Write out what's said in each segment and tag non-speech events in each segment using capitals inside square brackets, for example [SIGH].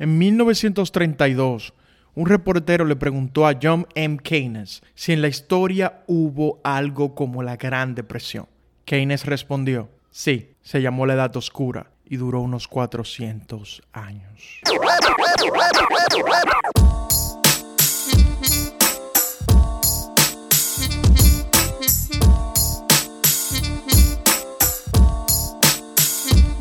En 1932, un reportero le preguntó a John M. Keynes si en la historia hubo algo como la Gran Depresión. Keynes respondió, sí, se llamó la Edad Oscura y duró unos 400 años.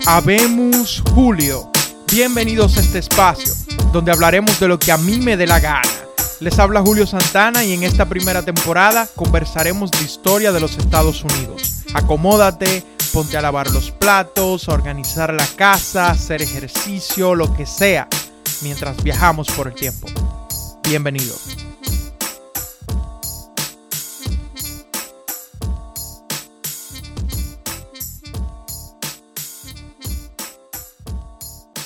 Habemos Julio Bienvenidos a este espacio, donde hablaremos de lo que a mí me dé la gana. Les habla Julio Santana y en esta primera temporada conversaremos de historia de los Estados Unidos. Acomódate, ponte a lavar los platos, a organizar la casa, hacer ejercicio, lo que sea, mientras viajamos por el tiempo. Bienvenidos.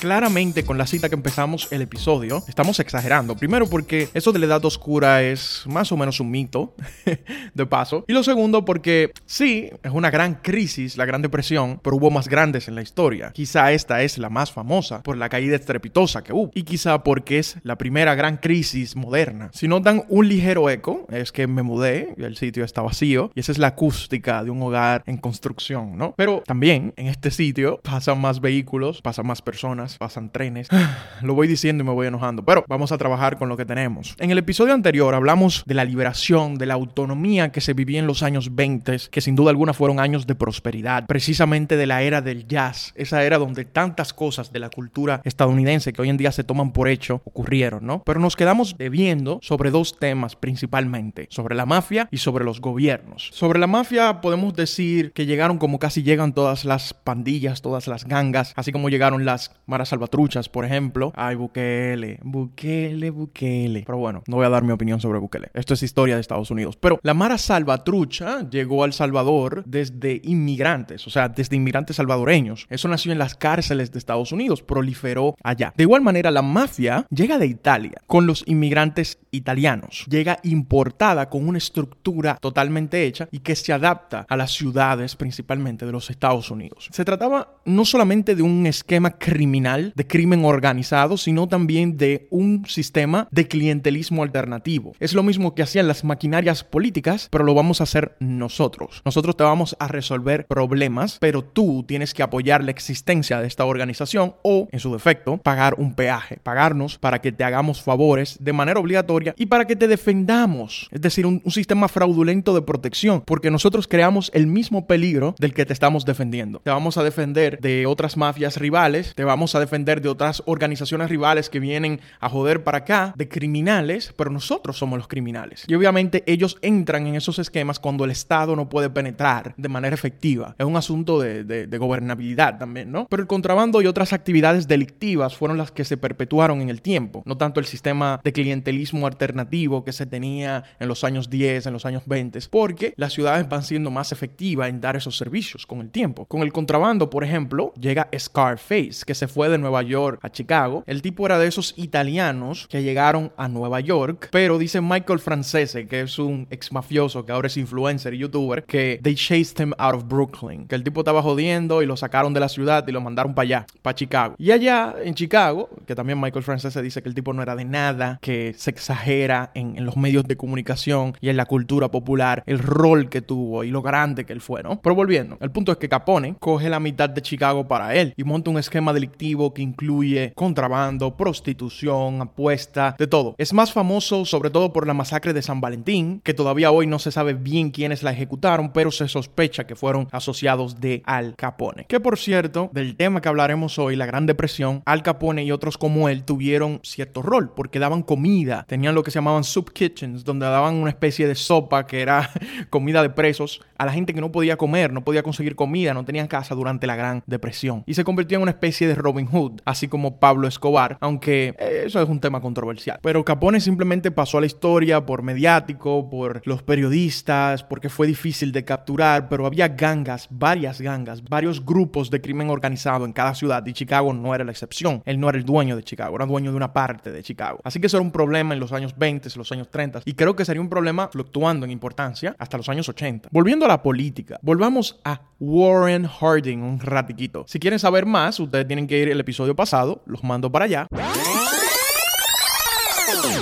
Claramente con la cita que empezamos el episodio, estamos exagerando. Primero porque eso de la edad oscura es más o menos un mito, [LAUGHS] de paso. Y lo segundo porque sí, es una gran crisis, la Gran Depresión, pero hubo más grandes en la historia. Quizá esta es la más famosa por la caída estrepitosa que hubo. Y quizá porque es la primera gran crisis moderna. Si notan un ligero eco, es que me mudé el sitio está vacío. Y esa es la acústica de un hogar en construcción, ¿no? Pero también en este sitio pasan más vehículos, pasan más personas pasan trenes. [SIGHS] Lo voy diciendo y me voy enojando, pero vamos a trabajar con lo que tenemos. En el episodio anterior hablamos de la liberación, de la autonomía que se vivía en los años 20, que sin duda alguna fueron años de prosperidad, precisamente de la era del jazz, esa era donde tantas cosas de la cultura estadounidense que hoy en día se toman por hecho ocurrieron, ¿no? Pero nos quedamos debiendo sobre dos temas principalmente, sobre la mafia y sobre los gobiernos. Sobre la mafia podemos decir que llegaron como casi llegan todas las pandillas, todas las gangas, así como llegaron las salvatruchas, por ejemplo. Ay, Bukele, Bukele, Bukele. Pero bueno, no voy a dar mi opinión sobre Bukele. Esto es historia de Estados Unidos. Pero la Mara Salvatrucha llegó al Salvador desde inmigrantes, o sea, desde inmigrantes salvadoreños. Eso nació en las cárceles de Estados Unidos, proliferó allá. De igual manera, la mafia llega de Italia con los inmigrantes italianos. Llega importada con una estructura totalmente hecha y que se adapta a las ciudades principalmente de los Estados Unidos. Se trataba no solamente de un esquema criminal, de crimen organizado, sino también de un sistema de clientelismo alternativo. Es lo mismo que hacían las maquinarias políticas, pero lo vamos a hacer nosotros. Nosotros te vamos a resolver problemas, pero tú tienes que apoyar la existencia de esta organización o, en su defecto, pagar un peaje, pagarnos para que te hagamos favores de manera obligatoria y para que te defendamos. Es decir, un, un sistema fraudulento de protección, porque nosotros creamos el mismo peligro del que te estamos defendiendo. Te vamos a defender de otras mafias rivales, te vamos a defender de otras organizaciones rivales que vienen a joder para acá, de criminales, pero nosotros somos los criminales. Y obviamente ellos entran en esos esquemas cuando el Estado no puede penetrar de manera efectiva. Es un asunto de, de, gobernabilidad también, ¿no? Pero el contrabando y otras actividades delictivas fueron las que se perpetuaron en el tiempo, no tanto el sistema de clientelismo alternativo que se tenía en los años 10, en los años 20, porque las ciudades van siendo más efectivas en dar esos servicios con el tiempo. Con el contrabando, por ejemplo, llega Scarface, que se fue de Nueva York a Chicago. El tipo era de esos italianos que llegaron a Nueva York, pero dice Michael Francese, que es un ex mafioso que ahora es influencer y youtuber, que they chased him out of Brooklyn, que el tipo estaba jodiendo y lo sacaron de la ciudad y lo mandaron para allá, para Chicago. Y allá en Chicago, que también Michael Francese dice que el tipo no era de nada, que se exagera en, en los medios de comunicación y en la cultura popular, el rol que tuvo y lo grande que él fue, ¿no? Pero volviendo, el punto es que Capone coge la mitad de Chicago para él y monta un esquema delictivo que incluye contrabando, prostitución, apuesta, de todo. Es más famoso sobre todo por la masacre de San Valentín, que todavía hoy no se sabe bien quiénes la ejecutaron, pero se sospecha que fueron asociados de Al Capone. Que por cierto, del tema que hablaremos hoy, la Gran Depresión, Al Capone y otros como él tuvieron cierto rol, porque daban comida, tenían lo que se llamaban soup kitchens, donde daban una especie de sopa que era [LAUGHS] comida de presos a la gente que no podía comer, no podía conseguir comida, no tenían casa durante la Gran Depresión. Y se convirtió en una especie de Robin Hood, así como Pablo Escobar, aunque eso es un tema controversial. Pero Capone simplemente pasó a la historia por mediático, por los periodistas, porque fue difícil de capturar, pero había gangas, varias gangas, varios grupos de crimen organizado en cada ciudad y Chicago no era la excepción. Él no era el dueño de Chicago, era dueño de una parte de Chicago. Así que eso era un problema en los años 20, en los años 30 y creo que sería un problema fluctuando en importancia hasta los años 80. Volviendo a la política, volvamos a Warren Harding un ratiquito. Si quieren saber más, ustedes tienen que ir el episodio pasado, los mando para allá.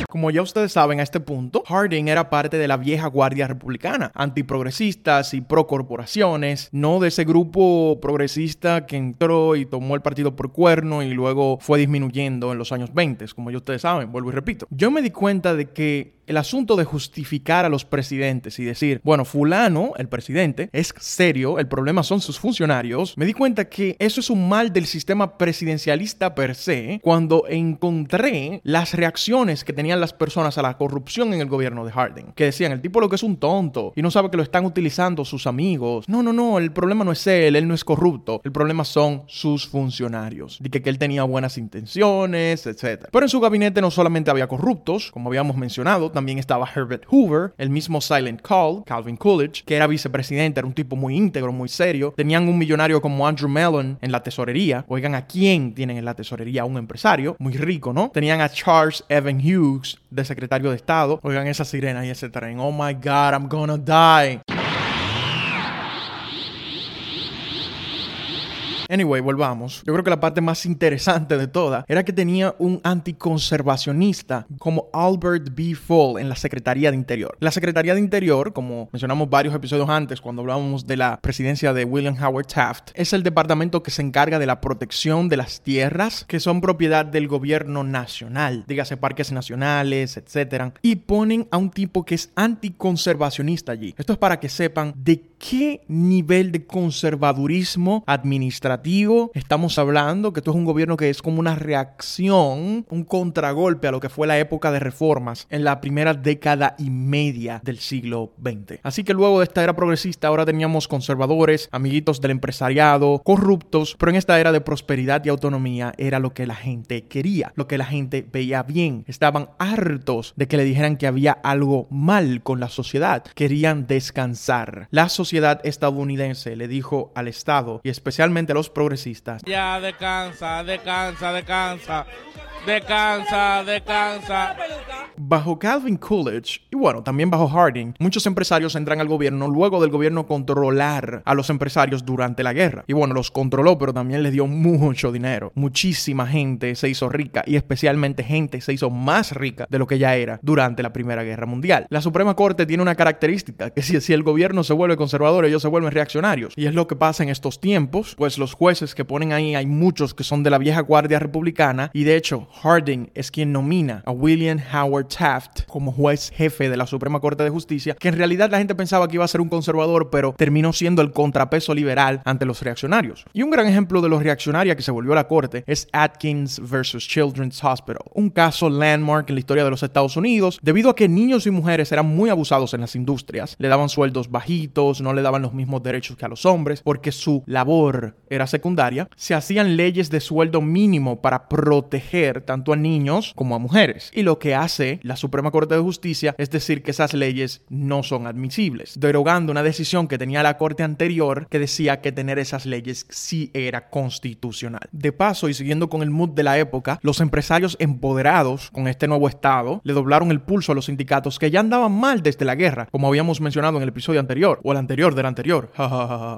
Como ya ustedes saben a este punto, Harding era parte de la vieja guardia republicana, antiprogresistas y pro corporaciones, no de ese grupo progresista que entró y tomó el partido por cuerno y luego fue disminuyendo en los años 20, como ya ustedes saben, vuelvo y repito. Yo me di cuenta de que el asunto de justificar a los presidentes y decir, bueno, fulano, el presidente, es serio, el problema son sus funcionarios, me di cuenta que eso es un mal del sistema presidencialista per se cuando encontré las reacciones que tenían las personas a la corrupción en el gobierno de Harding, que decían, el tipo lo que es un tonto y no sabe que lo están utilizando sus amigos. No, no, no, el problema no es él, él no es corrupto, el problema son sus funcionarios, de que, él tenía buenas intenciones, etc. Pero en su gabinete no solamente había corruptos, como habíamos mencionado, también estaba Herbert Hoover, el mismo Silent Call, Calvin Coolidge, que era vicepresidente, era un tipo muy íntegro, muy serio. Tenían un millonario como Andrew Mellon en la tesorería. Oigan, ¿a quién tienen en la tesorería? Un empresario muy rico, ¿no? Tenían a Charles Evan Hughes de secretario de Estado. Oigan esa sirena y ese tren. Oh my God, I'm gonna die. Anyway, volvamos. Yo creo que la parte más interesante de toda era que tenía un anticonservacionista como Albert B. Fall en la Secretaría de Interior. La Secretaría de Interior, como mencionamos varios episodios antes cuando hablábamos de la presidencia de William Howard Taft, es el departamento que se encarga de la protección de las tierras que son propiedad del gobierno nacional, dígase parques nacionales, etc. Y ponen a un tipo que es anticonservacionista allí. Esto es para que sepan de qué nivel de conservadurismo administrativo estamos hablando, que esto es un gobierno que es como una reacción, un contragolpe a lo que fue la época de reformas en la primera década y media del siglo XX. Así que luego de esta era progresista ahora teníamos conservadores, amiguitos del empresariado, corruptos, pero en esta era de prosperidad y autonomía era lo que la gente quería, lo que la gente veía bien. Estaban hartos de que le dijeran que había algo mal con la sociedad, querían descansar. La sociedad estadounidense le dijo al Estado y especialmente a los progresistas, ya descansa, descansa, descansa. Descansa, descansa. Bajo Calvin Coolidge y bueno, también bajo Harding, muchos empresarios entran al gobierno luego del gobierno controlar a los empresarios durante la guerra. Y bueno, los controló, pero también les dio mucho dinero. Muchísima gente se hizo rica y especialmente gente se hizo más rica de lo que ya era durante la Primera Guerra Mundial. La Suprema Corte tiene una característica, que si, si el gobierno se vuelve conservador, ellos se vuelven reaccionarios. Y es lo que pasa en estos tiempos, pues los jueces que ponen ahí, hay muchos que son de la vieja guardia republicana y de hecho Harding es quien nomina a William Howard Taft como juez jefe de la Suprema Corte de Justicia, que en realidad la gente pensaba que iba a ser un conservador, pero terminó siendo el contrapeso liberal ante los reaccionarios. Y un gran ejemplo de los reaccionarios que se volvió a la corte es Atkins versus Children's Hospital, un caso landmark en la historia de los Estados Unidos, debido a que niños y mujeres eran muy abusados en las industrias, le daban sueldos bajitos, no le daban los mismos derechos que a los hombres, porque su labor era secundaria, se hacían leyes de sueldo mínimo para proteger tanto a niños como a mujeres. Y lo que hace la Suprema Corte de Justicia es decir que esas leyes no son admisibles, derogando una decisión que tenía la Corte anterior que decía que tener esas leyes sí era constitucional. De paso, y siguiendo con el mood de la época, los empresarios empoderados con este nuevo Estado le doblaron el pulso a los sindicatos que ya andaban mal desde la guerra, como habíamos mencionado en el episodio anterior, o el anterior del anterior.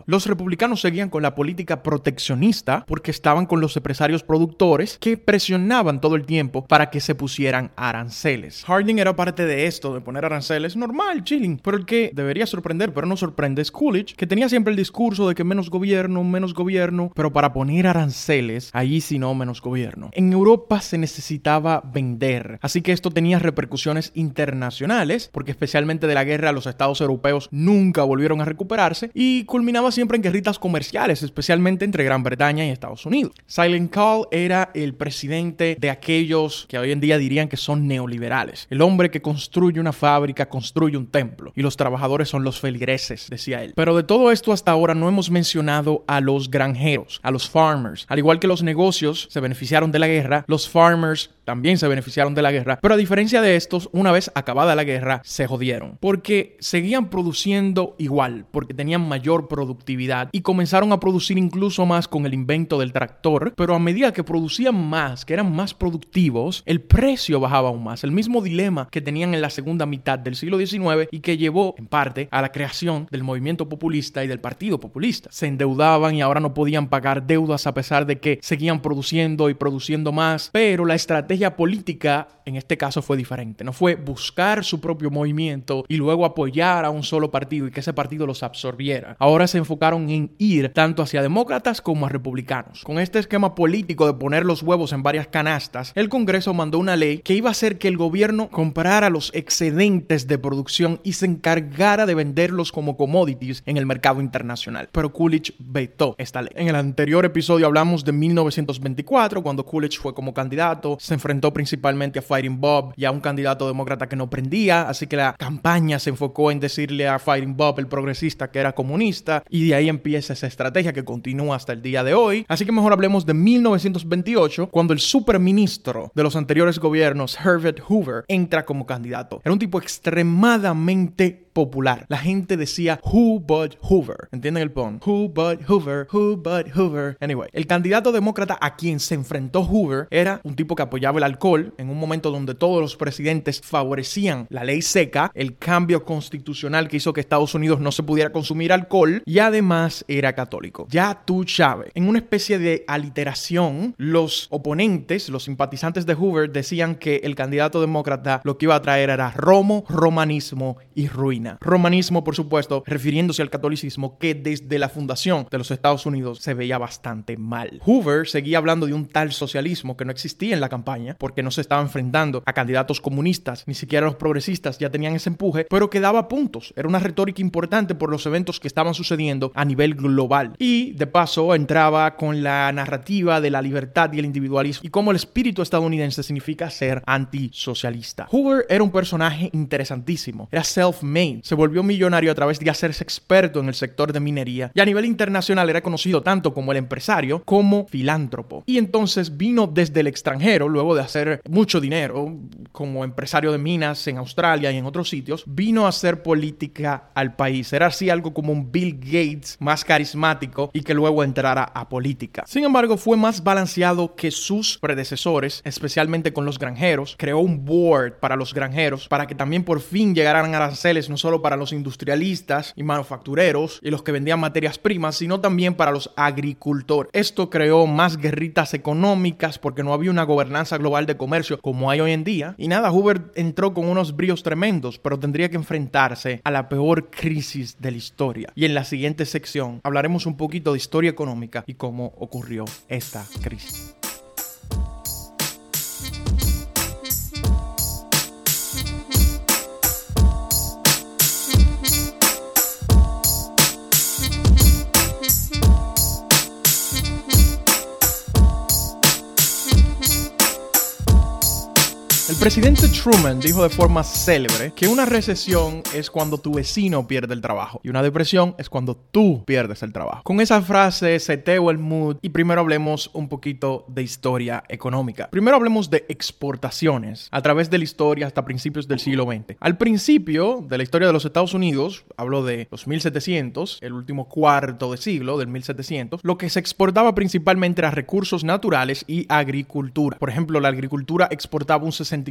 los republicanos seguían con la política proteccionista porque estaban con los empresarios productores que presionaban todo el tiempo para que se pusieran aranceles. Harding era parte de esto, de poner aranceles, normal, chilling, pero el que debería sorprender, pero no sorprende, es Coolidge, que tenía siempre el discurso de que menos gobierno, menos gobierno, pero para poner aranceles, ahí sí no menos gobierno. En Europa se necesitaba vender, así que esto tenía repercusiones internacionales, porque especialmente de la guerra los estados europeos nunca volvieron a recuperarse y culminaba siempre en guerritas comerciales, especialmente entre Gran Bretaña y Estados Unidos. Silent Call era el presidente de aquellos que hoy en día dirían que son neoliberales. El hombre que construye una fábrica construye un templo y los trabajadores son los feligreses, decía él. Pero de todo esto hasta ahora no hemos mencionado a los granjeros, a los farmers. Al igual que los negocios se beneficiaron de la guerra, los farmers también se beneficiaron de la guerra, pero a diferencia de estos, una vez acabada la guerra, se jodieron, porque seguían produciendo igual, porque tenían mayor productividad y comenzaron a producir incluso más con el invento del tractor, pero a medida que producían más, que eran más productivos, el precio bajaba aún más, el mismo dilema que tenían en la segunda mitad del siglo XIX y que llevó en parte a la creación del movimiento populista y del partido populista. Se endeudaban y ahora no podían pagar deudas a pesar de que seguían produciendo y produciendo más, pero la estrategia estrategia política en este caso fue diferente. No fue buscar su propio movimiento y luego apoyar a un solo partido y que ese partido los absorbiera. Ahora se enfocaron en ir tanto hacia demócratas como a republicanos. Con este esquema político de poner los huevos en varias canastas, el Congreso mandó una ley que iba a hacer que el gobierno comprara los excedentes de producción y se encargara de venderlos como commodities en el mercado internacional. Pero Coolidge vetó esta ley. En el anterior episodio hablamos de 1924, cuando Coolidge fue como candidato, se enfrentó principalmente a Fighting Bob y a un candidato demócrata que no prendía, así que la campaña se enfocó en decirle a Fighting Bob, el progresista, que era comunista, y de ahí empieza esa estrategia que continúa hasta el día de hoy. Así que mejor hablemos de 1928, cuando el superministro de los anteriores gobiernos, Herbert Hoover, entra como candidato. Era un tipo extremadamente popular. La gente decía Who but Hoover. ¿Entienden el pon? Who but Hoover, who but Hoover. Anyway, el candidato demócrata a quien se enfrentó Hoover era un tipo que apoyaba el alcohol en un momento donde todos los presidentes favorecían la ley seca, el cambio constitucional que hizo que Estados Unidos no se pudiera consumir alcohol y además era católico. Ya tú sabes, en una especie de aliteración, los oponentes, los simpatizantes de Hoover decían que el candidato demócrata lo que iba a traer era romo, romanismo y ruina. Romanismo, por supuesto, refiriéndose al catolicismo que desde la fundación de los Estados Unidos se veía bastante mal. Hoover seguía hablando de un tal socialismo que no existía en la campaña porque no se estaba enfrentando a candidatos comunistas, ni siquiera los progresistas ya tenían ese empuje, pero que daba puntos. Era una retórica importante por los eventos que estaban sucediendo a nivel global. Y de paso entraba con la narrativa de la libertad y el individualismo y cómo el espíritu estadounidense significa ser antisocialista. Hoover era un personaje interesantísimo. Era self-made se volvió millonario a través de hacerse experto en el sector de minería y a nivel internacional era conocido tanto como el empresario como filántropo. Y entonces vino desde el extranjero, luego de hacer mucho dinero como empresario de minas en Australia y en otros sitios, vino a hacer política al país. Era así algo como un Bill Gates más carismático y que luego entrara a política. Sin embargo, fue más balanceado que sus predecesores, especialmente con los granjeros. Creó un board para los granjeros para que también por fin llegaran aranceles no solo para los industrialistas y manufactureros y los que vendían materias primas, sino también para los agricultores. Esto creó más guerritas económicas porque no había una gobernanza global de comercio como hay hoy en día. Y nada, Hoover entró con unos bríos tremendos, pero tendría que enfrentarse a la peor crisis de la historia. Y en la siguiente sección hablaremos un poquito de historia económica y cómo ocurrió esta crisis. Presidente Truman dijo de forma célebre que una recesión es cuando tu vecino pierde el trabajo y una depresión es cuando tú pierdes el trabajo. Con esa frase seteo el mood y primero hablemos un poquito de historia económica. Primero hablemos de exportaciones a través de la historia hasta principios del siglo XX. Al principio de la historia de los Estados Unidos, hablo de los 1700, el último cuarto de siglo del 1700, lo que se exportaba principalmente era recursos naturales y agricultura. Por ejemplo, la agricultura exportaba un 60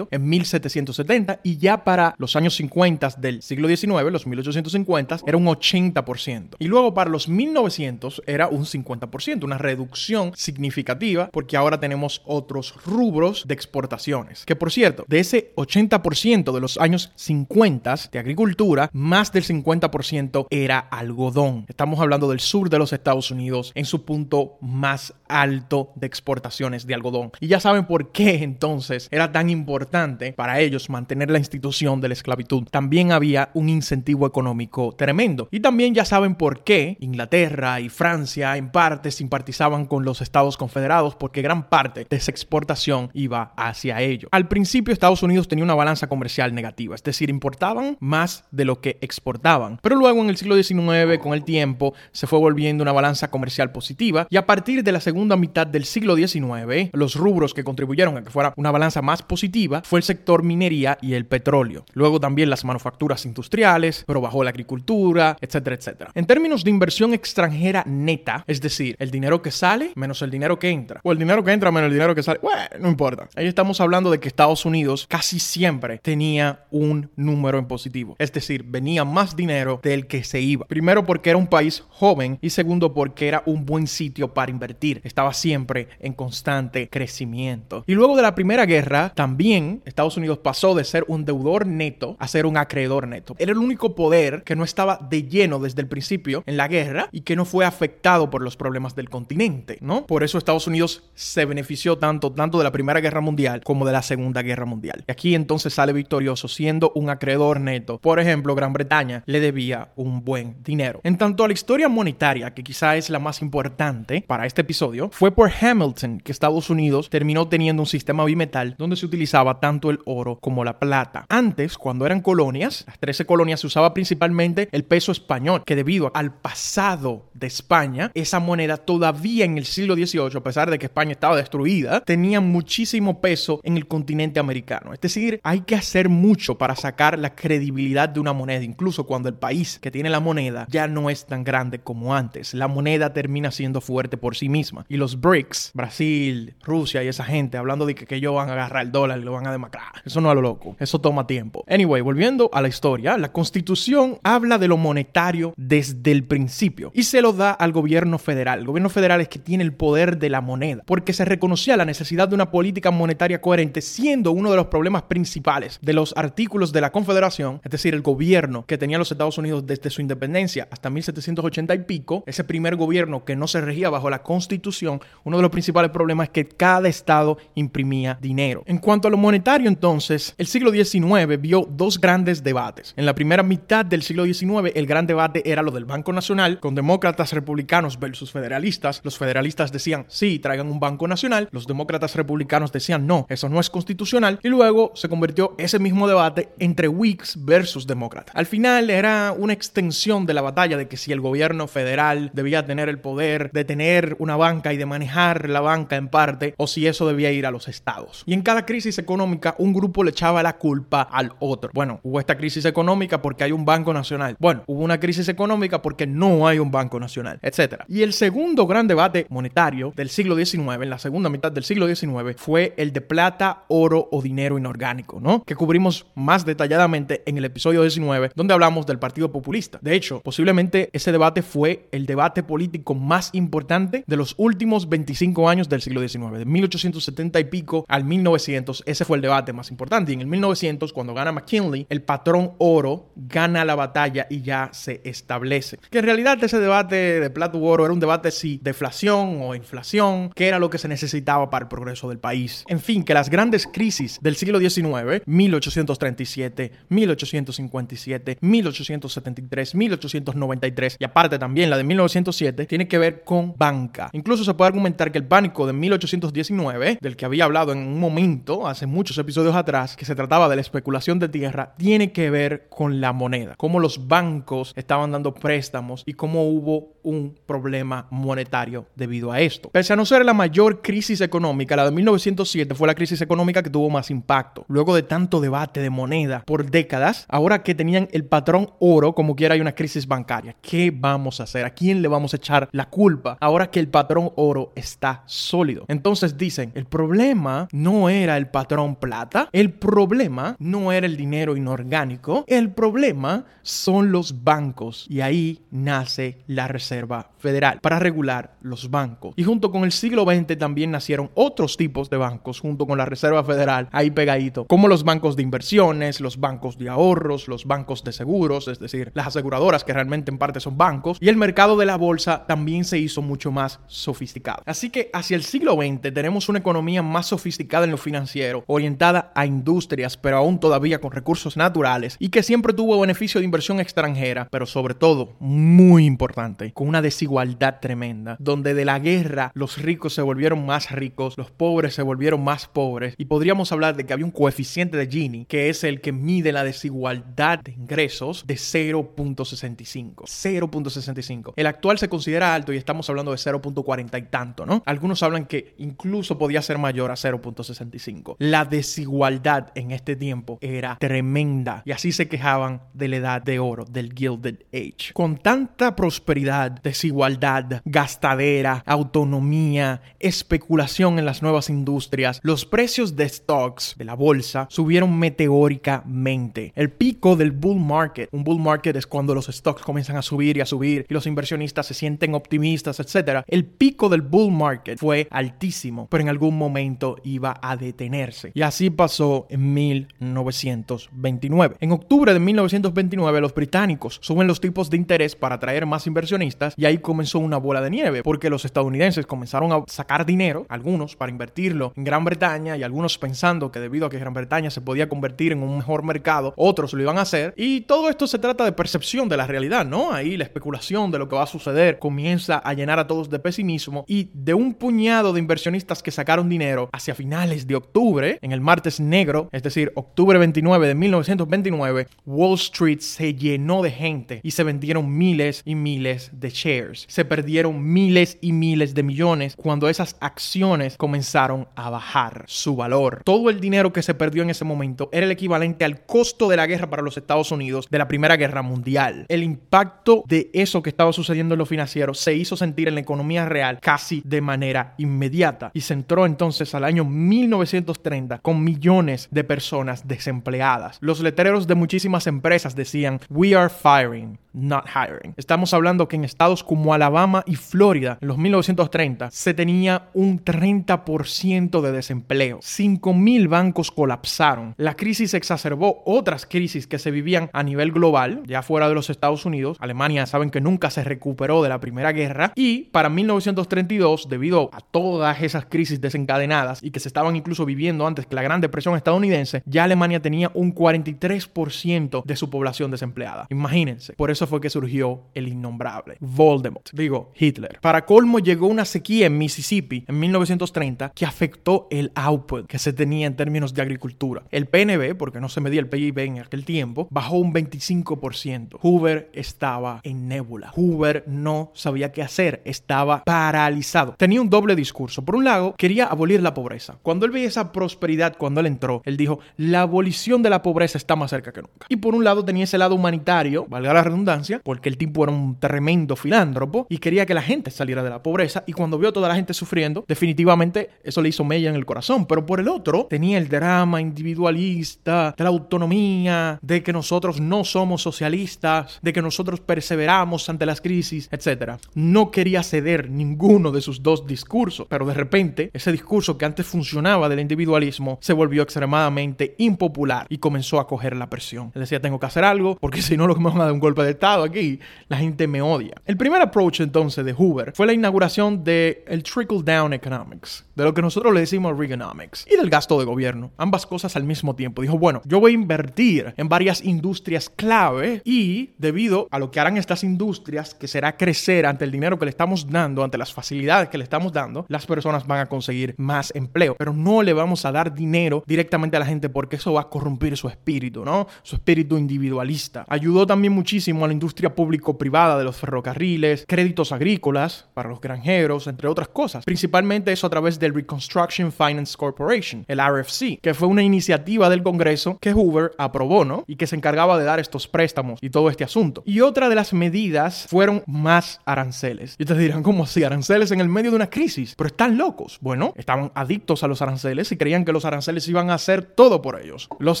en 1770 y ya para los años 50 del siglo XIX, los 1850, era un 80%. Y luego para los 1900 era un 50%, una reducción significativa porque ahora tenemos otros rubros de exportaciones. Que por cierto, de ese 80% de los años 50 de agricultura, más del 50% era algodón. Estamos hablando del sur de los Estados Unidos en su punto más alto de exportaciones de algodón. Y ya saben por qué entonces era tan importante para ellos mantener la institución de la esclavitud. También había un incentivo económico tremendo. Y también ya saben por qué Inglaterra y Francia en parte simpatizaban con los Estados Confederados porque gran parte de esa exportación iba hacia ellos. Al principio Estados Unidos tenía una balanza comercial negativa, es decir, importaban más de lo que exportaban. Pero luego en el siglo XIX, con el tiempo, se fue volviendo una balanza comercial positiva y a partir de la segunda mitad del siglo XIX, los rubros que contribuyeron a que fuera una balanza más positiva fue el sector minería y el petróleo. Luego también las manufacturas industriales, pero bajó la agricultura, etcétera, etcétera. En términos de inversión extranjera neta, es decir, el dinero que sale menos el dinero que entra, o el dinero que entra menos el dinero que sale, no importa. Ahí estamos hablando de que Estados Unidos casi siempre tenía un número en positivo, es decir, venía más dinero del que se iba. Primero porque era un país joven y segundo porque era un buen sitio para invertir. Estaba siempre en constante crecimiento. Y luego de la Primera Guerra, también Estados Unidos pasó de ser un deudor neto a ser un acreedor neto. Era el único poder que no estaba de lleno desde el principio en la guerra y que no fue afectado por los problemas del continente, ¿no? Por eso Estados Unidos se benefició tanto, tanto de la Primera Guerra Mundial como de la Segunda Guerra Mundial. Y aquí entonces sale victorioso siendo un acreedor neto. Por ejemplo, Gran Bretaña le debía un buen dinero. En tanto a la historia monetaria, que quizá es la más importante para este episodio, fue por Hamilton que Estados Unidos terminó teniendo un sistema bimetal donde se utilizaba tanto el oro como la plata. Antes, cuando eran colonias, las 13 colonias se usaba principalmente el peso español, que debido al pasado de España, esa moneda todavía en el siglo XVIII, a pesar de que España estaba destruida, tenía muchísimo peso en el continente americano. Es decir, hay que hacer mucho para sacar la credibilidad de una moneda, incluso cuando el país que tiene la moneda ya no es tan grande como antes. La moneda termina siendo fuerte por sí misma. Y los BRICS, Brasil, Rusia y esa gente, hablando de que, que ellos van a agarrar el dólar y lo van a demacrar. Eso no es lo loco. Eso toma tiempo. Anyway, volviendo a la historia, la constitución habla de lo monetario desde el principio y se lo da al gobierno federal. El gobierno federal es que tiene el poder de la moneda, porque se reconocía la necesidad de una política monetaria coherente, siendo uno de los problemas principales de los artículos de la Confederación, es decir, el gobierno que tenía los Estados Unidos desde su independencia hasta 1780 y pico, ese primer gobierno que no se regía bajo la Constitución, uno de los principales problemas es que cada estado imprimía dinero. En cuanto a lo monetario, entonces, el siglo XIX vio dos grandes debates. En la primera mitad del siglo XIX, el gran debate era lo del Banco Nacional, con demócratas republicanos versus federalistas. Los federalistas decían, sí, traigan un Banco Nacional. Los demócratas republicanos decían, no, eso no es constitucional. Y luego se convirtió ese mismo debate entre Whigs versus demócratas. Al final era una extensión de la batalla de que si el gobierno federal debía tener el poder de tener una banca y de manejar la banca en parte, o si eso debía ir a los estados. Y en cada crisis económica, un grupo le echaba la culpa al otro. Bueno, hubo esta crisis económica porque hay un Banco Nacional. Bueno, hubo una crisis económica porque no hay un Banco Nacional, etc. Y el segundo gran debate monetario del siglo XIX, en la segunda mitad del siglo XIX, fue el de plata, oro o dinero inorgánico, ¿no? Que cubrimos más detalladamente en el episodio 19, donde hablamos del Partido Populista. De hecho, posiblemente ese debate fue el debate político más importante de los últimos 25 años del siglo XIX, de 1870 y pico al 1900. Ese fue el debate más importante. Y en el 1900, cuando gana McKinley, el patrón oro gana la batalla y ya se establece. Que en realidad ese debate de plata u oro era un debate si deflación o inflación, que era lo que se necesitaba para el progreso del país. En fin, que las grandes crisis del siglo XIX, 1837, 1857, 1873, 1893 y aparte también la de 1907, tiene que ver con banca. Incluso se puede argumentar que el pánico de 1819, del que había hablado en un momento, hace muchos episodios atrás, que se trataba de la especulación de tierra, tiene que ver con la moneda. Cómo los bancos estaban dando préstamos y cómo hubo un problema monetario debido a esto. Pese a no ser la mayor crisis económica, la de 1907 fue la crisis económica que tuvo más impacto. Luego de tanto debate de moneda por décadas, ahora que tenían el patrón oro, como quiera hay una crisis bancaria. ¿Qué vamos a hacer? ¿A quién le vamos a echar la culpa ahora que el patrón oro está sólido? Entonces dicen, el problema no era el patrón plata, el problema no era el dinero inorgánico, el problema son los bancos y ahí nace la Reserva Federal para regular los bancos. Y junto con el siglo XX también nacieron otros tipos de bancos junto con la Reserva Federal ahí pegadito, como los bancos de inversiones, los bancos de ahorros, los bancos de seguros, es decir, las aseguradoras que realmente en parte son bancos, y el mercado de la bolsa también se hizo mucho más sofisticado. Así que hacia el siglo XX tenemos una economía más sofisticada en lo financiero, orientada a industrias, pero aún todavía con recursos naturales, y que siempre tuvo beneficio de inversión extranjera, pero sobre todo, muy importante, una desigualdad tremenda, donde de la guerra los ricos se volvieron más ricos, los pobres se volvieron más pobres, y podríamos hablar de que había un coeficiente de Gini, que es el que mide la desigualdad de ingresos de 0.65. 0.65. El actual se considera alto y estamos hablando de 0.40 y tanto, ¿no? Algunos hablan que incluso podía ser mayor a 0.65. La desigualdad en este tiempo era tremenda y así se quejaban de la edad de oro, del Gilded Age. Con tanta prosperidad, desigualdad, gastadera, autonomía, especulación en las nuevas industrias, los precios de stocks de la bolsa subieron meteóricamente. El pico del bull market, un bull market es cuando los stocks comienzan a subir y a subir y los inversionistas se sienten optimistas, etc. El pico del bull market fue altísimo, pero en algún momento iba a detenerse. Y así pasó en 1929. En octubre de 1929 los británicos suben los tipos de interés para atraer más inversionistas y ahí comenzó una bola de nieve porque los estadounidenses comenzaron a sacar dinero, algunos para invertirlo en Gran Bretaña y algunos pensando que debido a que Gran Bretaña se podía convertir en un mejor mercado, otros lo iban a hacer y todo esto se trata de percepción de la realidad, ¿no? Ahí la especulación de lo que va a suceder comienza a llenar a todos de pesimismo y de un puñado de inversionistas que sacaron dinero hacia finales de octubre, en el martes negro, es decir, octubre 29 de 1929, Wall Street se llenó de gente y se vendieron miles y miles de shares. Se perdieron miles y miles de millones cuando esas acciones comenzaron a bajar su valor. Todo el dinero que se perdió en ese momento era el equivalente al costo de la guerra para los Estados Unidos de la Primera Guerra Mundial. El impacto de eso que estaba sucediendo en lo financiero se hizo sentir en la economía real casi de manera inmediata y se entró entonces al año 1930 con millones de personas desempleadas. Los letreros de muchísimas empresas decían, We are firing, not hiring. Estamos hablando que en estados como Alabama y Florida, en los 1930, se tenía un 30% de desempleo. 5.000 bancos colapsaron. La crisis exacerbó otras crisis que se vivían a nivel global, ya fuera de los Estados Unidos. Alemania saben que nunca se recuperó de la Primera Guerra y para 1932, debido a todas esas crisis desencadenadas y que se estaban incluso viviendo antes que la Gran Depresión estadounidense, ya Alemania tenía un 43% de su población desempleada. Imagínense. Por eso fue que surgió el innombrable Voldemort, digo Hitler. Para colmo llegó una sequía en Mississippi en 1930 que afectó el output que se tenía en términos de agricultura. El PNB, porque no se medía el PIB en aquel tiempo, bajó un 25%. Hoover estaba en nébula. Hoover no sabía qué hacer, estaba paralizado. Tenía un doble discurso. Por un lado, quería abolir la pobreza. Cuando él veía esa prosperidad, cuando él entró, él dijo, la abolición de la pobreza está más cerca que nunca. Y por un lado tenía ese lado humanitario, valga la redundancia, porque el tipo era un tremendo filántropo y quería que la gente saliera de la pobreza y cuando vio toda la gente sufriendo, definitivamente eso le hizo mella en el corazón. Pero por el otro, tenía el drama individualista, de la autonomía, de que nosotros no somos socialistas, de que nosotros perseveramos ante las crisis, etc. No quería ceder ninguno de sus dos discursos, pero de repente ese discurso que antes funcionaba del individualismo se volvió extremadamente impopular y comenzó a coger la presión. Él decía, tengo que hacer algo porque [LAUGHS] si no lo que me van a dar un golpe de estado aquí, la gente me odia. El primer approach entonces de Hoover fue la inauguración de el trickle down economics, de lo que nosotros le decimos Reaganomics y del gasto de gobierno, ambas cosas al mismo tiempo. Dijo, bueno, yo voy a invertir en varias industrias clave y debido a lo que harán estas industrias, que será crecer ante el dinero que le estamos dando, ante las facilidades que le estamos dando, las personas van a conseguir más empleo, pero no le vamos a dar dinero directamente a la gente porque eso va a corrompir su espíritu, ¿no? Su espíritu individualista. Ayudó también muchísimo a la industria público-privada de los ferrocarriles, créditos agrícolas para los granjeros, entre otras cosas. Principalmente eso a través del Reconstruction Finance Corporation, el RFC, que fue una iniciativa del Congreso que Hoover aprobó, ¿no? Y que se encargaba de dar estos préstamos y todo este asunto. Y otra de las medidas fueron más aranceles. Y ustedes dirán, ¿cómo así? Aranceles en el medio de una crisis. Pero están locos. Bueno, estaban adictos a los aranceles y creían que los aranceles iban a hacer todo por ellos. Los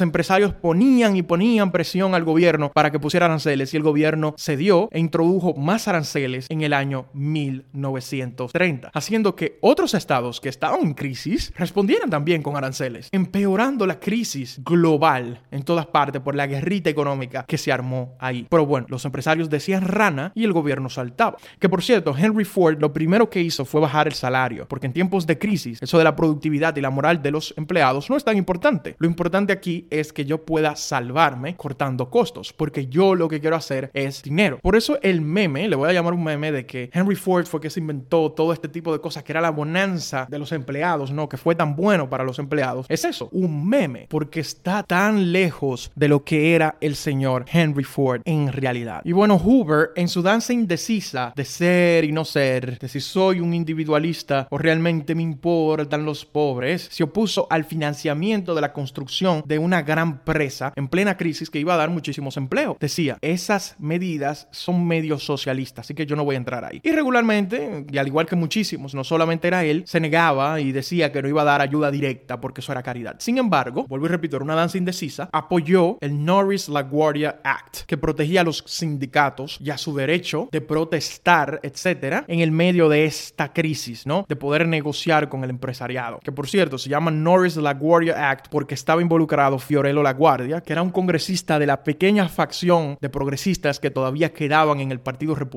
empresarios ponían y ponían presión al gobierno para que pusiera aranceles y el gobierno cedió e introdujo más aranceles en el año 1930, haciendo que otros estados que estaban en crisis respondieran también con aranceles, empeorando la crisis global en todas partes por la guerrita económica que se armó ahí. Pero bueno, los empresarios decían rana y el gobierno saltaba. Que por cierto, Henry Ford lo primero que hizo fue bajar el salario, porque en tiempos de crisis, eso de la productividad y la moral de los empleados no es tan importante. Lo importante aquí es que yo pueda salvarme cortando costos, porque yo lo que quiero hacer es dinero. Por eso el meme, le voy a llamar un meme de que Henry Ford fue que se inventó todo este tipo de cosas, que era la bonanza de los empleados, ¿no? Que fue tan bueno para los empleados. Es eso, un meme, porque está tan lejos de lo que era el señor Henry Ford en realidad. Y bueno, Hoover, en su danza indecisa de ser y no ser, de si soy un individualista o realmente me importan los pobres, se opuso al financiamiento de la construcción de una gran presa en plena crisis que iba a dar muchísimos empleos. Decía, esas medidas son medio socialistas, así que yo no voy a entrar ahí. Y regularmente, y al igual que muchísimos, no solamente era él, se negaba y decía que no iba a dar ayuda directa porque eso era caridad. Sin embargo, vuelvo y repito, era una danza indecisa, apoyó el Norris LaGuardia Act, que protegía a los sindicatos y a su derecho de protestar, etcétera, en el medio de esta crisis, ¿no? De poder negociar con el empresariado. Que por cierto, se llama Norris LaGuardia Act porque estaba involucrado Fiorello LaGuardia, que era un congresista de la pequeña facción de progresistas que todavía quedaban en el Partido Republicano.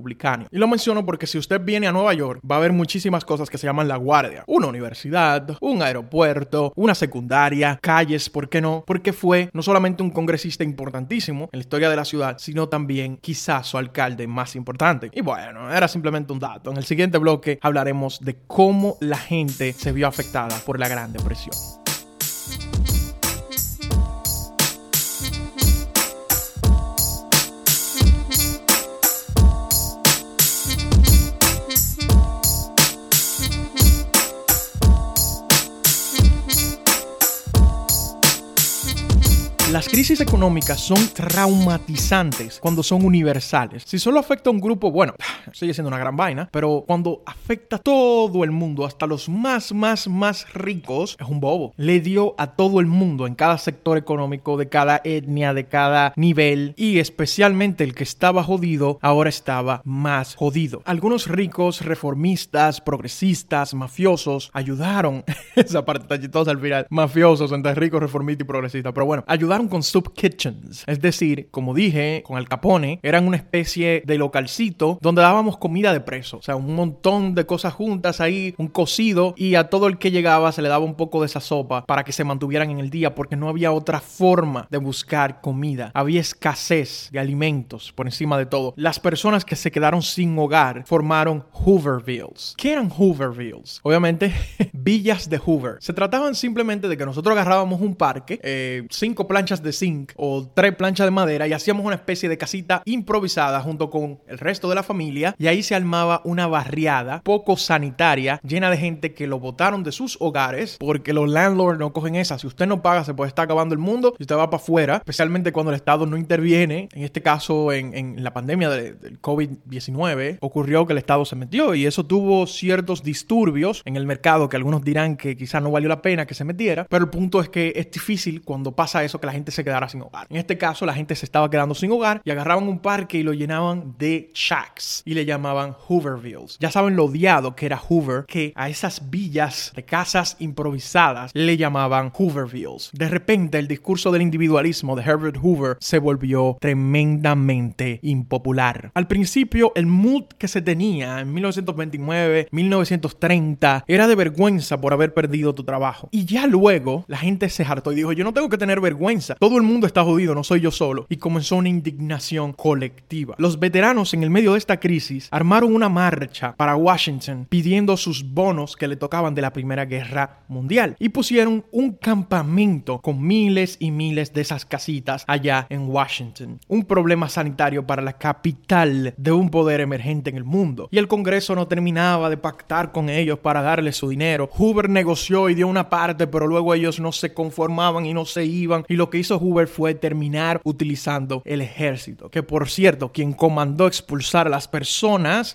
Y lo menciono porque si usted viene a Nueva York, va a haber muchísimas cosas que se llaman La Guardia. Una universidad, un aeropuerto, una secundaria, calles, ¿por qué no? Porque fue no solamente un congresista importantísimo en la historia de la ciudad, sino también quizás su alcalde más importante. Y bueno, era simplemente un dato. En el siguiente bloque hablaremos de cómo la gente se vio afectada por la Gran Depresión. Crisis económicas son traumatizantes cuando son universales. Si solo afecta a un grupo, bueno, sigue siendo una gran vaina, pero cuando afecta a todo el mundo, hasta los más, más, más ricos, es un bobo. Le dio a todo el mundo en cada sector económico, de cada etnia, de cada nivel, y especialmente el que estaba jodido, ahora estaba más jodido. Algunos ricos, reformistas, progresistas, mafiosos, ayudaron, [LAUGHS] esa parte está chistosa al final, mafiosos entre ricos, reformistas y progresistas, pero bueno, ayudaron con soup kitchens. Es decir, como dije, con el Capone, eran una especie de localcito donde dábamos comida de preso. O sea, un montón de cosas juntas ahí, un cocido, y a todo el que llegaba se le daba un poco de esa sopa para que se mantuvieran en el día, porque no había otra forma de buscar comida. Había escasez de alimentos por encima de todo. Las personas que se quedaron sin hogar formaron Hoovervilles. ¿Qué eran Hoovervilles? Obviamente, [LAUGHS] villas de Hoover. Se trataban simplemente de que nosotros agarrábamos un parque, eh, cinco planchas de zinc o tres planchas de madera y hacíamos una especie de casita improvisada junto con el resto de la familia y ahí se armaba una barriada poco sanitaria llena de gente que lo botaron de sus hogares porque los landlords no cogen esa. Si usted no paga se puede estar acabando el mundo si usted va para afuera, especialmente cuando el Estado no interviene. En este caso, en, la pandemia de, del COVID-19, ocurrió que el Estado se metió y eso tuvo ciertos disturbios en el mercado que algunos dirán que quizás no valió la pena que se metiera, pero el punto es que es difícil cuando pasa eso que la gente se quedara sin hogar. En este caso, la gente se estaba quedando sin hogar y agarraban un parque y lo llenaban de shacks y le llamaban Hoovervilles. Ya saben lo odiado que era Hoover, que a esas villas de casas improvisadas le llamaban Hoovervilles. De repente, el discurso del individualismo de Herbert Hoover se volvió tremendamente impopular. Al principio, el mood que se tenía en 1929, 1930 era de vergüenza por haber perdido tu trabajo. Y ya luego, la gente se hartó y dijo, yo no tengo que tener vergüenza. Todo el mundo está jodido, no soy yo solo. Y comenzó una indignación colectiva. Los veteranos en el medio de esta crisis armaron una marcha para Washington pidiendo sus bonos que le tocaban de la Primera Guerra Mundial. Y pusieron un campamento con miles y miles de esas casitas allá en Washington. Un problema sanitario para la capital de un poder emergente en el mundo. Y el Congreso no terminaba de pactar con ellos para darles su dinero. Hoover negoció y dio una parte, pero luego ellos no se conformaban y no se iban. Y lo que hizo Hoover fue terminar utilizando el ejército. Que por cierto, quien comandó expulsar a las personas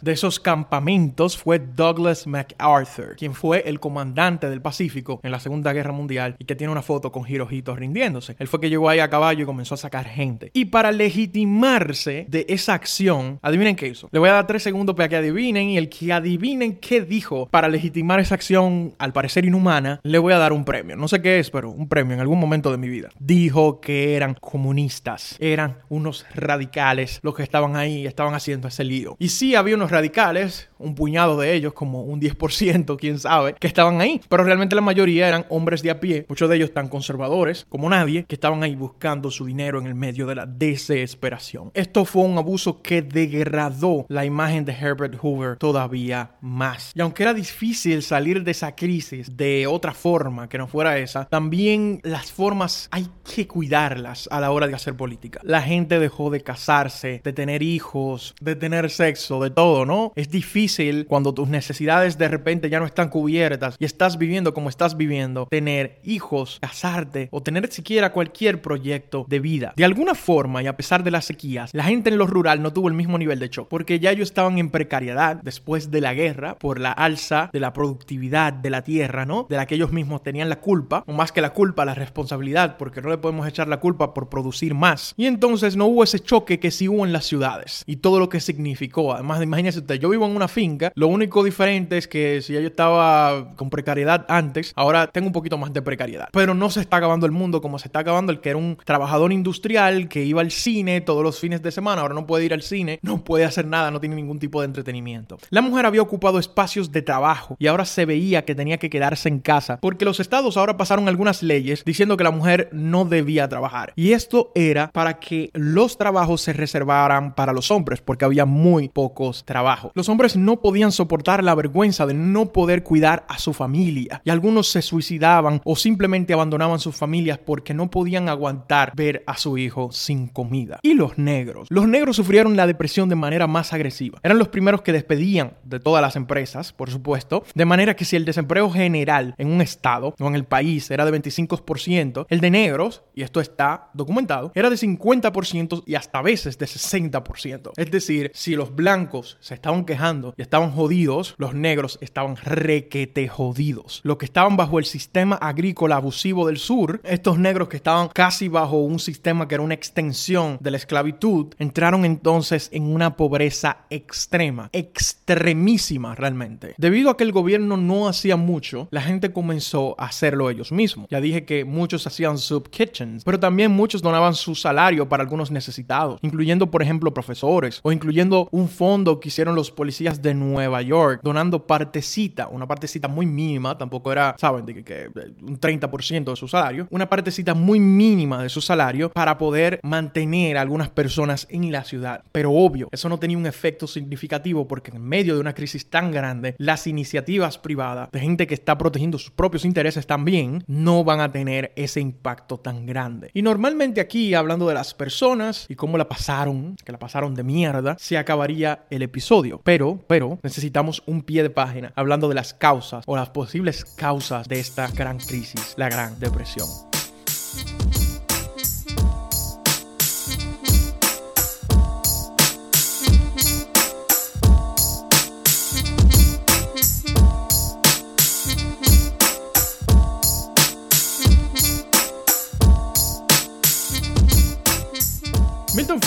de esos campamentos fue Douglas MacArthur, quien fue el comandante del Pacífico en la Segunda Guerra Mundial y que tiene una foto con Hirohito rindiéndose. Él fue que llegó ahí a caballo y comenzó a sacar gente. Y para legitimarse de esa acción, adivinen qué hizo. Le voy a dar tres segundos para que adivinen y el que adivinen qué dijo para legitimar esa acción, al parecer inhumana, le voy a dar un premio. No sé qué es, pero un premio en algún momento de mi vida. Dijo que eran comunistas, eran unos radicales los que estaban ahí, estaban haciendo ese lío. Y sí había unos radicales, un puñado de ellos, como un 10%, quién sabe, que estaban ahí, pero realmente la mayoría eran hombres de a pie, muchos de ellos tan conservadores como nadie, que estaban ahí buscando su dinero en el medio de la desesperación. Esto fue un abuso que degradó la imagen de Herbert Hoover todavía más. Y aunque era difícil salir de esa crisis de otra forma que no fuera esa, también las formas hay que cuidarlas a la hora de hacer política. La gente dejó de casarse, de tener hijos, de tener sexo, de todo, ¿no? Es difícil cuando tus necesidades de repente ya no están cubiertas y estás viviendo como estás viviendo, tener hijos, casarte o tener siquiera cualquier proyecto de vida. De alguna forma, y a pesar de las sequías, la gente en lo rural no tuvo el mismo nivel de shock porque ya ellos estaban en precariedad después de la guerra por la alza de la productividad de la tierra, ¿no? De la que ellos mismos tenían la culpa, o más que la culpa, la responsabilidad, porque no le podemos echar la culpa por producir más. Y entonces no hubo ese choque que sí hubo en las ciudades y todo lo que significó. Además, imagínense usted, yo vivo en una finca, lo único diferente es que si yo estaba con precariedad antes, ahora tengo un poquito más de precariedad. Pero no se está acabando el mundo como se está acabando el que era un trabajador industrial que iba al cine todos los fines de semana, ahora no puede ir al cine, no puede hacer nada, no tiene ningún tipo de entretenimiento. La mujer había ocupado espacios de trabajo y ahora se veía que tenía que quedarse en casa porque los estados ahora pasaron algunas leyes diciendo que la mujer no debía trabajar. Y esto era para que los trabajos se reservaran para los hombres porque había muy pocos trabajos. Los hombres no podían soportar la vergüenza de no poder cuidar a su familia y algunos se suicidaban o simplemente abandonaban sus familias porque no podían aguantar ver a su hijo sin comida. Y los negros. Los negros sufrieron la depresión de manera más agresiva. Eran los primeros que despedían de todas las empresas, por supuesto, de manera que si el desempleo general en un estado o en el país era de 25%, el de negros, y esto está documentado, era de 50% y hasta veces de 60%. Es decir, si los blancos se estaban quejando y estaban jodidos, los negros estaban requete jodidos. Los que estaban bajo el sistema agrícola abusivo del sur, estos negros que estaban casi bajo un sistema que era una extensión de la esclavitud, entraron entonces en una pobreza extrema, extremísima realmente. Debido a que el gobierno no hacía mucho, la gente comenzó a hacerlo ellos mismos. Ya dije que muchos hacían sub kitchens, pero también muchos donaban su salario para algunos necesitados, incluyendo por ejemplo profesores o incluyendo un fondo que hicieron los policías de Nueva York, donando partecita, una partecita muy mínima, tampoco era, saben, de que, un 30% de su salario, una partecita muy mínima de su salario para poder mantener a algunas personas en la ciudad. Pero obvio, eso no tenía un efecto significativo porque en medio de una crisis tan grande, las iniciativas privadas de gente que está protegiendo sus propios intereses también no van a tener ese impacto tan grande. Y normalmente aquí, hablando de las personas y cómo la pasaron, que la pasaron de mierda, se acabaría el episodio. Pero, pero, necesitamos un pie de página hablando de las causas o las posibles causas de esta gran crisis, la Gran Depresión.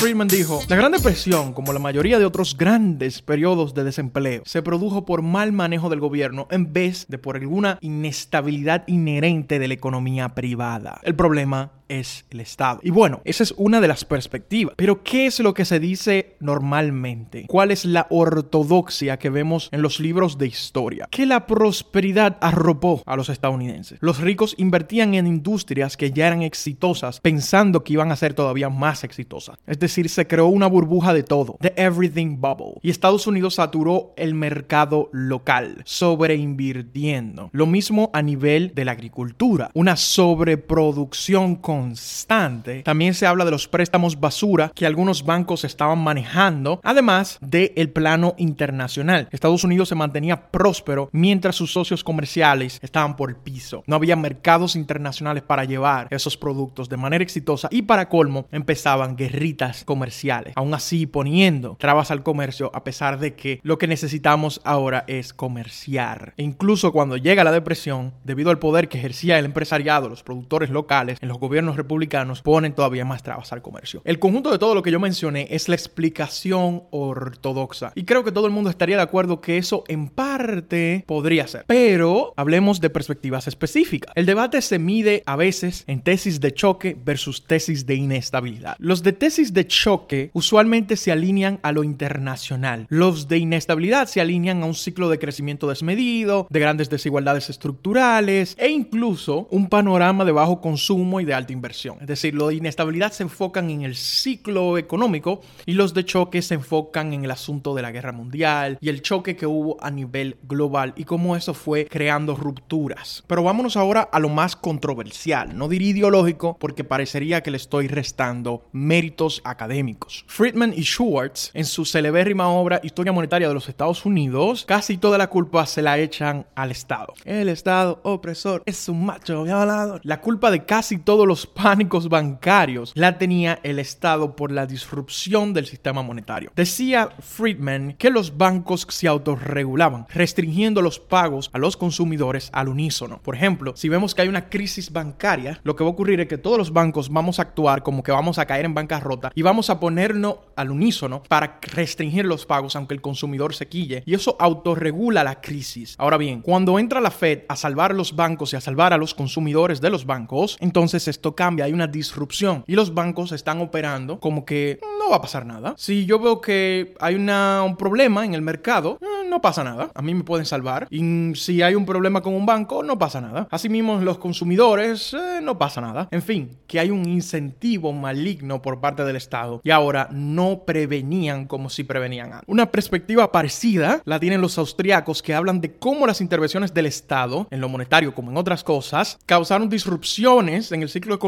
Friedman dijo, la Gran Depresión, como la mayoría de otros grandes periodos de desempleo, se produjo por mal manejo del gobierno en vez de por alguna inestabilidad inherente de la economía privada. El problema es el Estado. Y bueno, esa es una de las perspectivas. Pero ¿qué es lo que se dice normalmente? ¿Cuál es la ortodoxia que vemos en los libros de historia? Que la prosperidad arropó a los estadounidenses. Los ricos invertían en industrias que ya eran exitosas pensando que iban a ser todavía más exitosas. Es decir, se creó una burbuja de todo, de everything bubble. Y Estados Unidos saturó el mercado local, sobreinvirtiendo. Lo mismo a nivel de la agricultura, una sobreproducción con constante. También se habla de los préstamos basura que algunos bancos estaban manejando, además del plano internacional. Estados Unidos se mantenía próspero mientras sus socios comerciales estaban por el piso. No había mercados internacionales para llevar esos productos de manera exitosa y para colmo empezaban guerritas comerciales, aún así poniendo trabas al comercio a pesar de que lo que necesitamos ahora es comerciar. E incluso cuando llega la depresión, debido al poder que ejercía el empresariado, los productores locales, en los gobiernos gobiernos republicanos ponen todavía más trabas al comercio. El conjunto de todo lo que yo mencioné es la explicación ortodoxa. Y creo que todo el mundo estaría de acuerdo que eso en parte podría ser. Pero hablemos de perspectivas específicas. El debate se mide a veces en tesis de choque versus tesis de inestabilidad. Los de tesis de choque usualmente se alinean a lo internacional. Los de inestabilidad se alinean a un ciclo de crecimiento desmedido, de grandes desigualdades estructurales e incluso un panorama de bajo consumo y de alta inversión. Es decir, los de inestabilidad se enfocan en el ciclo económico y los de choque se enfocan en el asunto de la guerra mundial y el choque que hubo a nivel global y cómo eso fue creando rupturas. Pero vámonos ahora a lo más controversial, no diría ideológico porque parecería que le estoy restando méritos académicos. Friedman y Schwartz, en su celebérrima obra Historia Monetaria de los Estados Unidos, casi toda la culpa se la echan al Estado. El Estado opresor es un macho violador. La culpa de casi todos los pánicos bancarios la tenía el Estado por la disrupción del sistema monetario. Decía Friedman que los bancos se autorregulaban, restringiendo los pagos a los consumidores al unísono. Por ejemplo, si vemos que hay una crisis bancaria, lo que va a ocurrir es que todos los bancos vamos a actuar como que vamos a caer en bancarrota y vamos a ponernos al unísono para restringir los pagos aunque el consumidor se quille y eso autorregula la crisis. Ahora bien, cuando entra la Fed a salvar los bancos y a salvar a los consumidores de los bancos, entonces esto cambia, hay una disrupción y los bancos están operando como que no va a pasar nada. Si yo veo que hay una, un problema en el mercado, eh, no pasa nada. A mí me pueden salvar. Y si hay un problema con un banco, no pasa nada. Asimismo, los consumidores, eh, no pasa nada. En fin, que hay un incentivo maligno por parte del Estado. Y ahora no prevenían como si prevenían antes. Una perspectiva parecida la tienen los austriacos que hablan de cómo las intervenciones del Estado, en lo monetario como en otras cosas, causaron disrupciones en el ciclo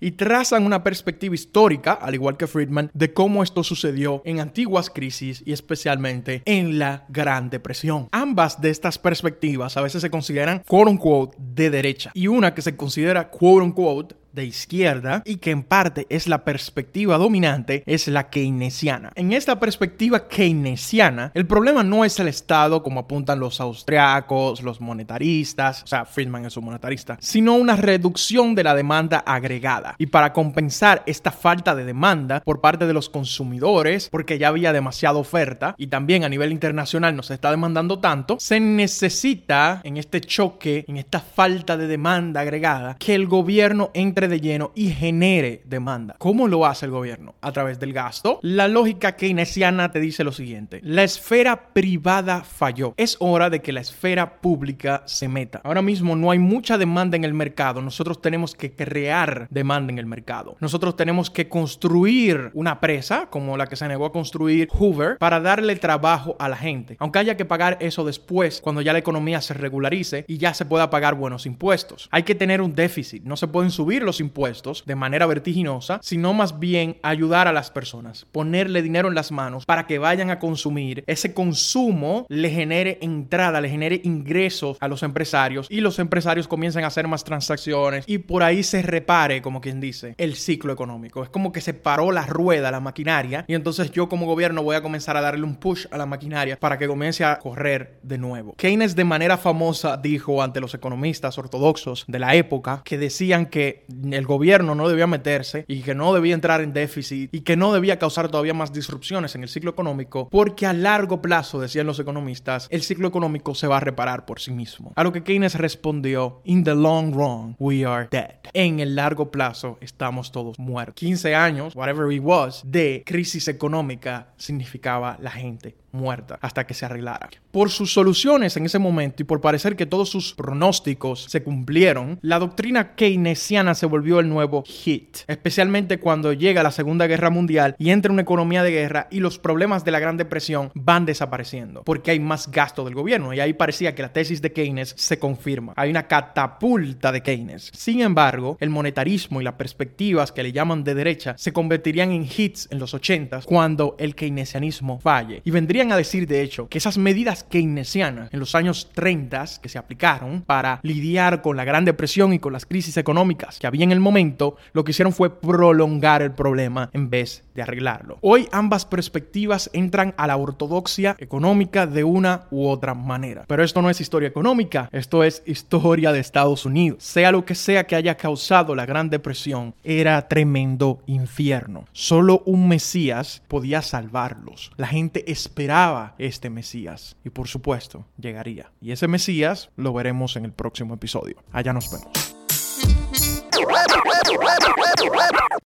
y trazan una perspectiva histórica, al igual que Friedman, de cómo esto sucedió en antiguas crisis y especialmente en la Gran Depresión. Ambas de estas perspectivas a veces se consideran quote unquote de derecha y una que se considera quote unquote de izquierda y que en parte es la perspectiva dominante, es la keynesiana. En esta perspectiva keynesiana, el problema no es el Estado como apuntan los austriacos, los monetaristas, o sea, Friedman es un monetarista, sino una reducción de la demanda agregada. Y para compensar esta falta de demanda por parte de los consumidores, porque ya había demasiada oferta y también a nivel internacional no se está demandando tanto, se necesita en este choque, en esta falta de demanda agregada, que el gobierno entre de lleno y genere demanda. ¿Cómo lo hace el gobierno? A través del gasto. La lógica keynesiana te dice lo siguiente. La esfera privada falló. Es hora de que la esfera pública se meta. Ahora mismo no hay mucha demanda en el mercado. Nosotros tenemos que crear demanda en el mercado. Nosotros tenemos que construir una presa como la que se negó a construir Hoover para darle trabajo a la gente. Aunque haya que pagar eso después, cuando ya la economía se regularice y ya se pueda pagar buenos impuestos. Hay que tener un déficit. No se pueden subir los impuestos de manera vertiginosa, sino más bien ayudar a las personas, ponerle dinero en las manos para que vayan a consumir. Ese consumo le genere entrada, le genere ingresos a los empresarios y los empresarios comiencen a hacer más transacciones y por ahí se repare, como quien dice, el ciclo económico. Es como que se paró la rueda, la maquinaria, y entonces yo como gobierno voy a comenzar a darle un push a la maquinaria para que comience a correr de nuevo. Keynes de manera famosa dijo ante los economistas ortodoxos de la época que decían que el gobierno no debía meterse y que no debía entrar en déficit y que no debía causar todavía más disrupciones en el ciclo económico porque a largo plazo, decían los economistas, el ciclo económico se va a reparar por sí mismo. A lo que Keynes respondió, in the long run, we are dead. En el largo plazo estamos todos muertos. 15 años, whatever it was, de crisis económica significaba la gente muerta hasta que se arreglara. Por sus soluciones en ese momento y por parecer que todos sus pronósticos se cumplieron, la doctrina keynesiana se volvió el nuevo hit, especialmente cuando llega la Segunda Guerra Mundial y entra una economía de guerra y los problemas de la Gran Depresión van desapareciendo porque hay más gasto del gobierno y ahí parecía que la tesis de Keynes se confirma. Hay una catapulta de Keynes. Sin embargo, el monetarismo y las perspectivas que le llaman de derecha se convertirían en hits en los 80 cuando el keynesianismo falle y vendrían a decir de hecho que esas medidas keynesianas en los años 30 que se aplicaron para lidiar con la Gran Depresión y con las crisis económicas que había en el momento, lo que hicieron fue prolongar el problema en vez de arreglarlo. Hoy ambas perspectivas entran a la ortodoxia económica de una u otra manera. Pero esto no es historia económica, esto es historia de Estados Unidos. Sea lo que sea que haya causado la Gran Depresión, era tremendo infierno. Solo un Mesías podía salvarlos. La gente esperaba este Mesías y por supuesto llegaría. Y ese Mesías lo veremos en el próximo episodio. Allá nos vemos.